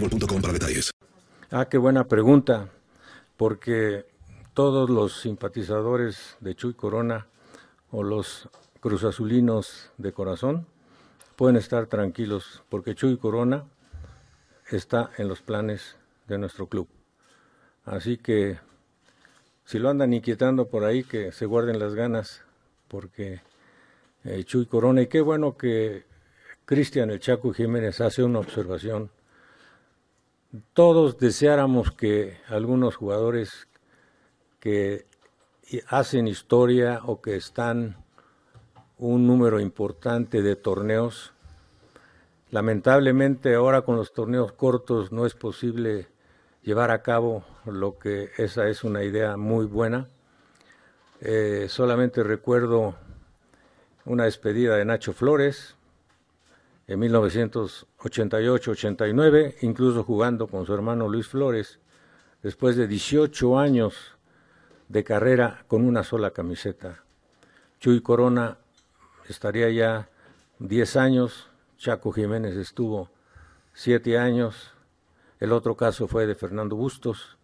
para detalles. Ah, qué buena pregunta, porque todos los simpatizadores de Chuy Corona o los cruzazulinos de corazón pueden estar tranquilos, porque Chuy Corona está en los planes de nuestro club. Así que si lo andan inquietando por ahí, que se guarden las ganas, porque eh, Chuy Corona, y qué bueno que Cristian El Chaco Jiménez hace una observación todos deseáramos que algunos jugadores que hacen historia o que están un número importante de torneos, lamentablemente ahora con los torneos cortos no es posible llevar a cabo lo que esa es una idea muy buena. Eh, solamente recuerdo una despedida de Nacho Flores, en 1988-89, incluso jugando con su hermano Luis Flores, después de 18 años de carrera con una sola camiseta. Chuy Corona estaría ya 10 años, Chaco Jiménez estuvo 7 años, el otro caso fue de Fernando Bustos,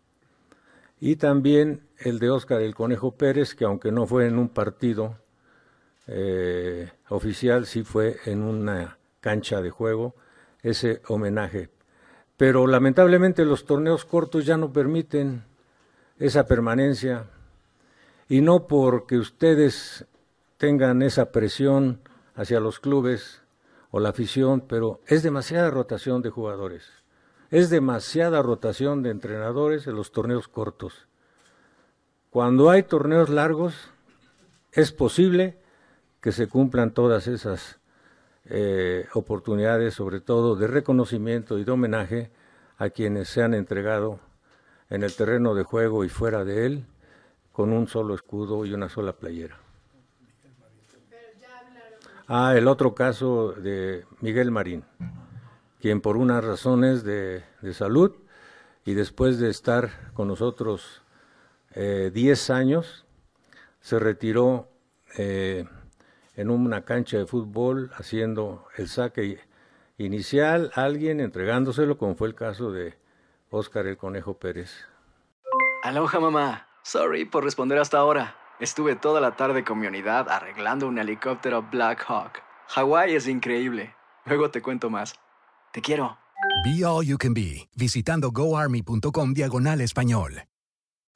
y también el de Óscar el Conejo Pérez, que aunque no fue en un partido eh, oficial, sí fue en una cancha de juego ese homenaje. Pero lamentablemente los torneos cortos ya no permiten esa permanencia y no porque ustedes tengan esa presión hacia los clubes o la afición, pero es demasiada rotación de jugadores, es demasiada rotación de entrenadores en los torneos cortos. Cuando hay torneos largos, es posible que se cumplan todas esas eh, oportunidades, sobre todo de reconocimiento y de homenaje a quienes se han entregado en el terreno de juego y fuera de él con un solo escudo y una sola playera. Ah, el otro caso de Miguel Marín, quien por unas razones de, salud y después de estar con nosotros 10 eh, años, se retiró eh, en una cancha de fútbol haciendo el saque inicial, alguien entregándoselo, como fue el caso de Óscar el Conejo Pérez. Aloha mamá, sorry por responder hasta ahora. Estuve toda la tarde con mi unidad arreglando un helicóptero Black Hawk. Hawái es increíble. Luego te cuento más. Te quiero. Be All You Can Be, visitando goarmy.com diagonal español.